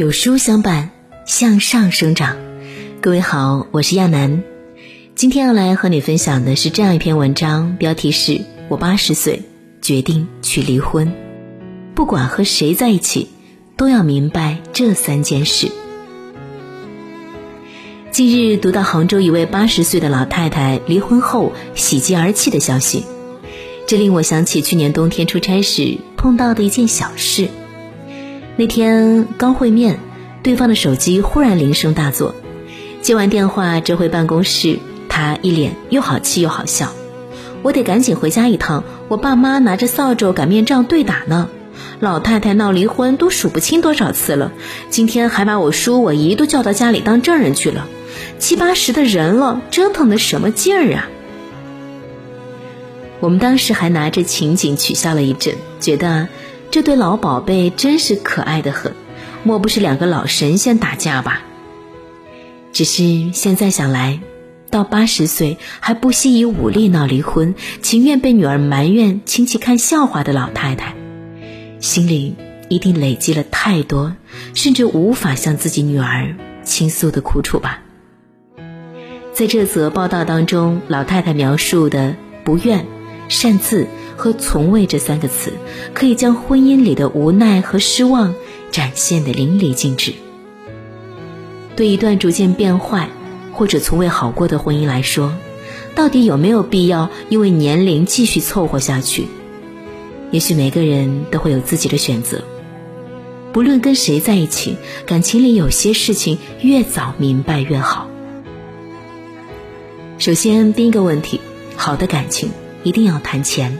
有书相伴，向上生长。各位好，我是亚楠。今天要来和你分享的是这样一篇文章，标题是我八十岁决定去离婚。不管和谁在一起，都要明白这三件事。近日读到杭州一位八十岁的老太太离婚后喜极而泣的消息。这令我想起去年冬天出差时碰到的一件小事。那天刚会面，对方的手机忽然铃声大作，接完电话折回办公室，他一脸又好气又好笑。我得赶紧回家一趟，我爸妈拿着扫帚擀面杖对打呢。老太太闹离婚都数不清多少次了，今天还把我叔我姨都叫到家里当证人去了，七八十的人了，折腾的什么劲儿啊！我们当时还拿着情景取笑了一阵，觉得这对老宝贝真是可爱的很，莫不是两个老神仙打架吧？只是现在想来，到八十岁还不惜以武力闹离婚，情愿被女儿埋怨、亲戚看笑话的老太太，心里一定累积了太多，甚至无法向自己女儿倾诉的苦楚吧？在这则报道当中，老太太描述的不愿。擅自和从未这三个词，可以将婚姻里的无奈和失望展现的淋漓尽致。对一段逐渐变坏或者从未好过的婚姻来说，到底有没有必要因为年龄继续凑合下去？也许每个人都会有自己的选择。不论跟谁在一起，感情里有些事情越早明白越好。首先，第一个问题，好的感情。一定要谈钱。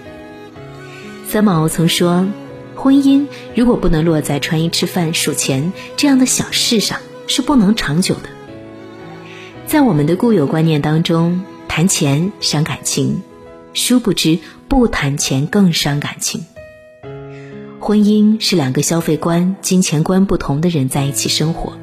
三毛曾说：“婚姻如果不能落在穿衣吃饭数钱这样的小事上，是不能长久的。”在我们的固有观念当中，谈钱伤感情，殊不知不谈钱更伤感情。婚姻是两个消费观、金钱观不同的人在一起生活，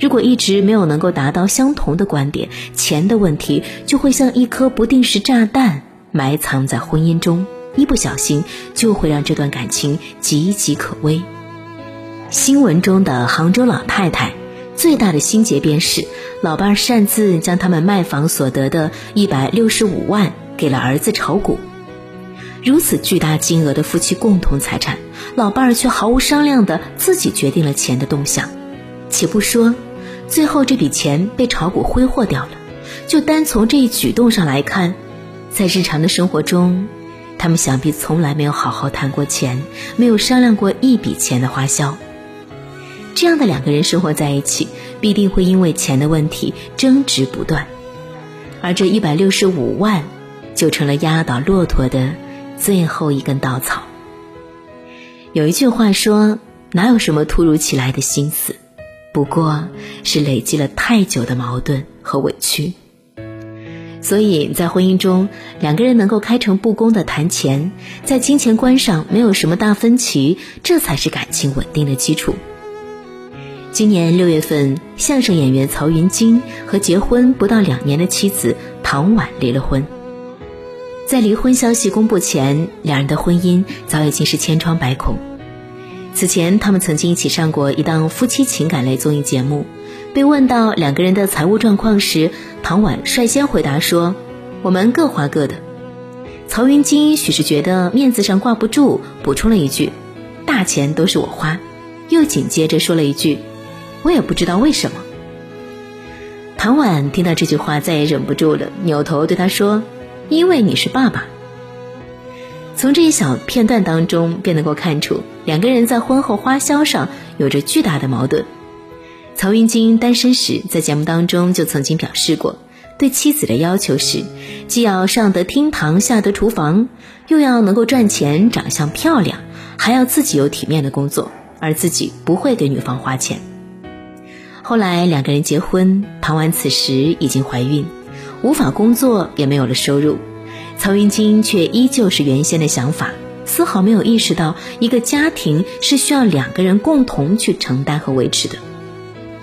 如果一直没有能够达到相同的观点，钱的问题就会像一颗不定时炸弹。埋藏在婚姻中，一不小心就会让这段感情岌岌可危。新闻中的杭州老太太最大的心结便是，老伴儿擅自将他们卖房所得的一百六十五万给了儿子炒股。如此巨大金额的夫妻共同财产，老伴儿却毫无商量的自己决定了钱的动向。且不说最后这笔钱被炒股挥霍掉了，就单从这一举动上来看。在日常的生活中，他们想必从来没有好好谈过钱，没有商量过一笔钱的花销。这样的两个人生活在一起，必定会因为钱的问题争执不断，而这一百六十五万，就成了压倒骆驼的最后一根稻草。有一句话说：“哪有什么突如其来的心思，不过是累积了太久的矛盾和委屈。”所以在婚姻中，两个人能够开诚布公的谈钱，在金钱观上没有什么大分歧，这才是感情稳定的基础。今年六月份，相声演员曹云金和结婚不到两年的妻子唐婉离了婚。在离婚消息公布前，两人的婚姻早已经是千疮百孔。此前，他们曾经一起上过一档夫妻情感类综艺节目。被问到两个人的财务状况时，唐婉率先回答说：“我们各花各的。”曹云金许是觉得面子上挂不住，补充了一句：“大钱都是我花。”又紧接着说了一句：“我也不知道为什么。”唐婉听到这句话，再也忍不住了，扭头对他说：“因为你是爸爸。”从这一小片段当中，便能够看出两个人在婚后花销上有着巨大的矛盾。曹云金单身时，在节目当中就曾经表示过，对妻子的要求是，既要上得厅堂，下得厨房，又要能够赚钱，长相漂亮，还要自己有体面的工作，而自己不会给女方花钱。后来两个人结婚，唐婉此时已经怀孕，无法工作，也没有了收入，曹云金却依旧是原先的想法，丝毫没有意识到一个家庭是需要两个人共同去承担和维持的。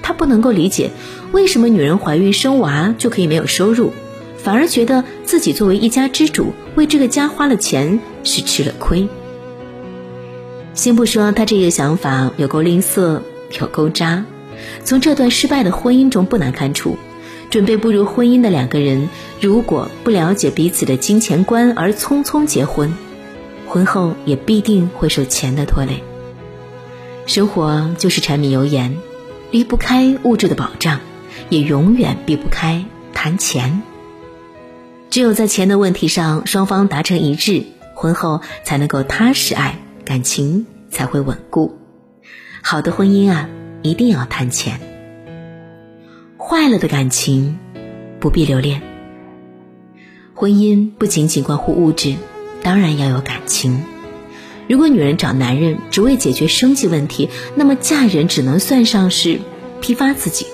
他不能够理解，为什么女人怀孕生娃就可以没有收入，反而觉得自己作为一家之主为这个家花了钱是吃了亏。先不说他这个想法有够吝啬，有够渣，从这段失败的婚姻中不难看出，准备步入婚姻的两个人，如果不了解彼此的金钱观而匆匆结婚，婚后也必定会受钱的拖累。生活就是柴米油盐，离不开物质的保障，也永远避不开谈钱。只有在钱的问题上双方达成一致，婚后才能够踏实爱，感情才会稳固。好的婚姻啊，一定要谈钱。坏了的感情，不必留恋。婚姻不仅仅关乎物质，当然要有感情。如果女人找男人只为解决生计问题，那么嫁人只能算上是批发自己。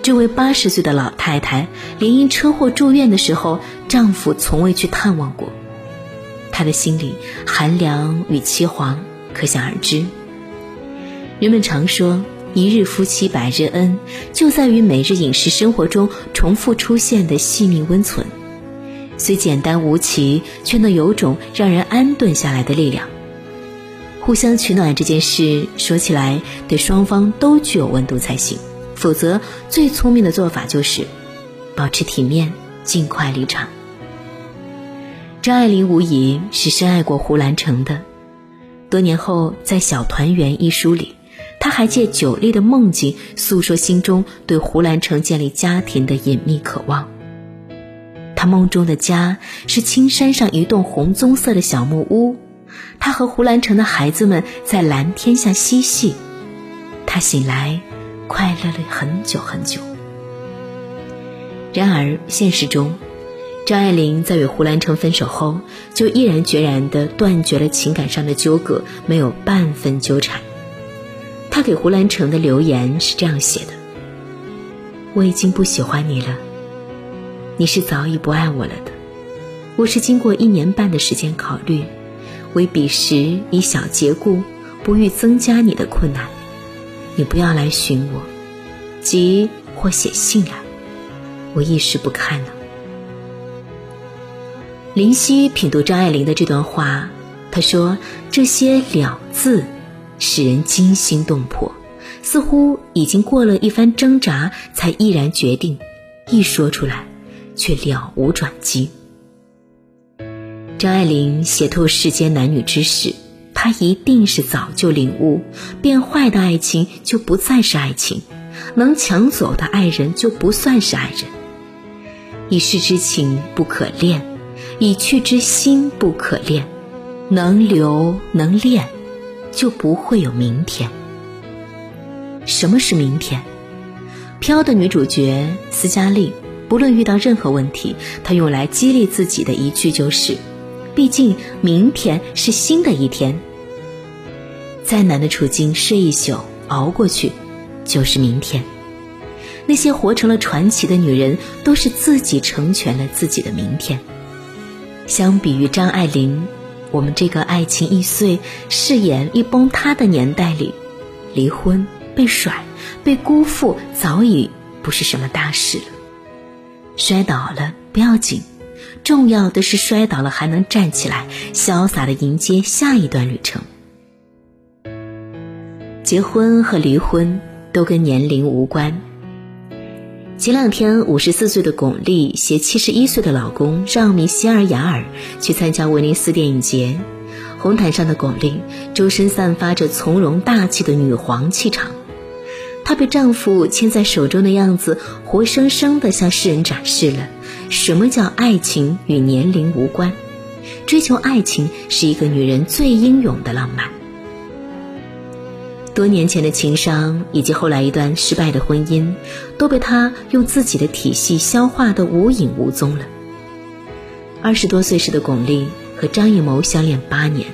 这位八十岁的老太太，连因车祸住院的时候，丈夫从未去探望过，她的心里寒凉与凄惶可想而知。人们常说“一日夫妻百日恩”，就在于每日饮食生活中重复出现的细腻温存。虽简单无奇，却能有种让人安顿下来的力量。互相取暖这件事，说起来对双方都具有温度才行。否则，最聪明的做法就是保持体面，尽快离场。张爱玲无疑是深爱过胡兰成的。多年后，在《小团圆》一书里，她还借酒力的梦境诉说心中对胡兰成建立家庭的隐秘渴望。梦中的家是青山上一栋红棕色的小木屋，他和胡兰成的孩子们在蓝天下嬉戏。他醒来，快乐了很久很久。然而现实中，张爱玲在与胡兰成分手后，就毅然决然地断绝了情感上的纠葛，没有半分纠缠。她给胡兰成的留言是这样写的：“我已经不喜欢你了。”你是早已不爱我了的，我是经过一年半的时间考虑，为彼时以小节故，不欲增加你的困难。你不要来寻我，即或写信来，我一时不看了。林夕品读张爱玲的这段话，她说这些了字，使人惊心动魄，似乎已经过了一番挣扎，才毅然决定，一说出来。却了无转机。张爱玲写透世间男女之事，她一定是早就领悟：变坏的爱情就不再是爱情，能抢走的爱人就不算是爱人。一世之情不可恋，已去之心不可恋。能留能恋，就不会有明天。什么是明天？飘的女主角斯嘉丽。不论遇到任何问题，他用来激励自己的一句就是：“毕竟明天是新的一天。再难的处境，睡一宿熬过去，就是明天。”那些活成了传奇的女人，都是自己成全了自己的明天。相比于张爱玲，我们这个爱情易碎、誓言一崩塌的年代里，离婚、被甩、被辜负，早已不是什么大事了。摔倒了不要紧，重要的是摔倒了还能站起来，潇洒的迎接下一段旅程。结婚和离婚都跟年龄无关。前两天，五十四岁的巩俐携七十一岁的老公让米歇尔·雅尔去参加威尼斯电影节，红毯上的巩俐周身散发着从容大气的女皇气场。她被丈夫牵在手中的样子，活生生的向世人展示了什么叫爱情与年龄无关。追求爱情是一个女人最英勇的浪漫。多年前的情伤以及后来一段失败的婚姻，都被她用自己的体系消化的无影无踪了。二十多岁时的巩俐和张艺谋相恋八年，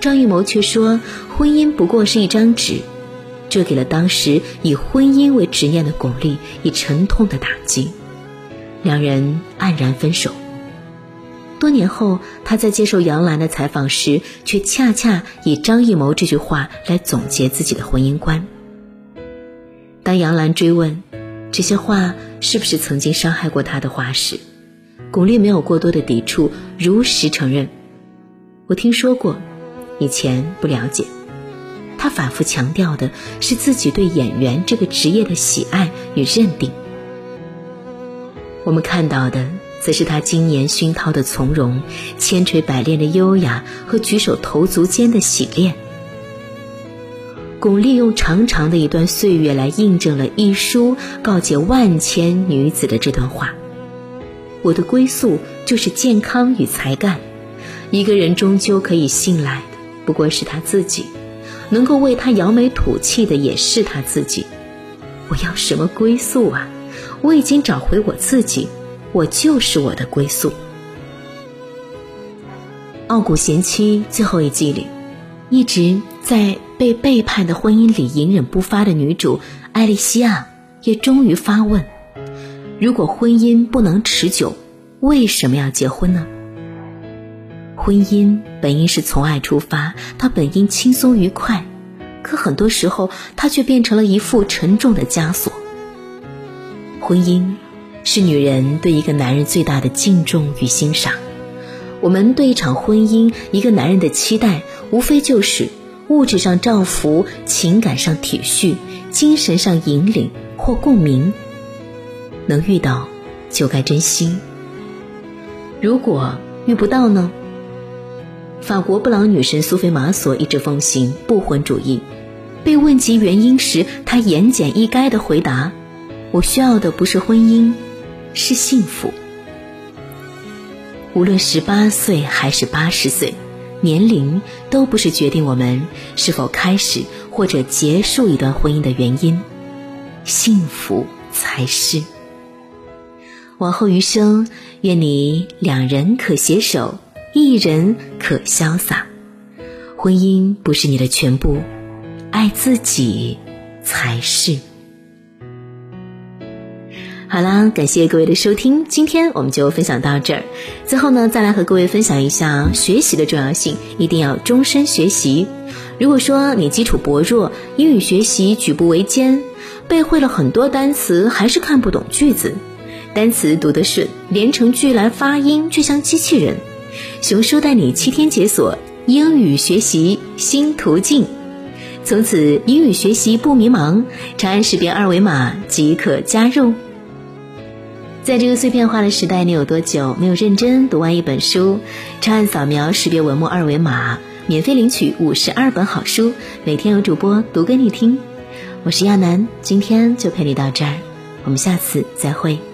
张艺谋却说婚姻不过是一张纸。这给了当时以婚姻为执念的巩俐以沉痛的打击，两人黯然分手。多年后，他在接受杨澜的采访时，却恰恰以张艺谋这句话来总结自己的婚姻观。当杨澜追问这些话是不是曾经伤害过他的话时，巩俐没有过多的抵触，如实承认：“我听说过，以前不了解。”他反复强调的是自己对演员这个职业的喜爱与认定。我们看到的，则是他经年熏陶的从容，千锤百炼的优雅和举手投足间的洗练。巩俐用长长的一段岁月来印证了一书告诫万千女子的这段话：我的归宿就是健康与才干。一个人终究可以信赖的，不过是他自己；能够为他扬眉吐气的，也是他自己。我要什么归宿啊？我已经找回我自己，我就是我的归宿。《傲骨贤妻》最后一季里，一直在。被背叛的婚姻里隐忍不发的女主艾莉西亚，也终于发问：如果婚姻不能持久，为什么要结婚呢？婚姻本应是从爱出发，它本应轻松愉快，可很多时候，它却变成了一副沉重的枷锁。婚姻是女人对一个男人最大的敬重与欣赏。我们对一场婚姻、一个男人的期待，无非就是。物质上照拂，情感上体恤，精神上引领或共鸣。能遇到，就该珍惜。如果遇不到呢？法国布朗女神苏菲玛索一直奉行不婚主义。被问及原因时，她言简意赅的回答：“我需要的不是婚姻，是幸福。无论十八岁还是八十岁。”年龄都不是决定我们是否开始或者结束一段婚姻的原因，幸福才是。往后余生，愿你两人可携手，一人可潇洒。婚姻不是你的全部，爱自己才是。好啦，感谢各位的收听，今天我们就分享到这儿。最后呢，再来和各位分享一下学习的重要性，一定要终身学习。如果说你基础薄弱，英语学习举步维艰，背会了很多单词还是看不懂句子，单词读得顺，连成句来发音却像机器人，熊叔带你七天解锁英语学习新途径，从此英语学习不迷茫，长按识别二维码即可加入。在这个碎片化的时代，你有多久没有认真读完一本书？长按扫描识别文末二维码，免费领取五十二本好书，每天有主播读给你听。我是亚楠，今天就陪你到这儿，我们下次再会。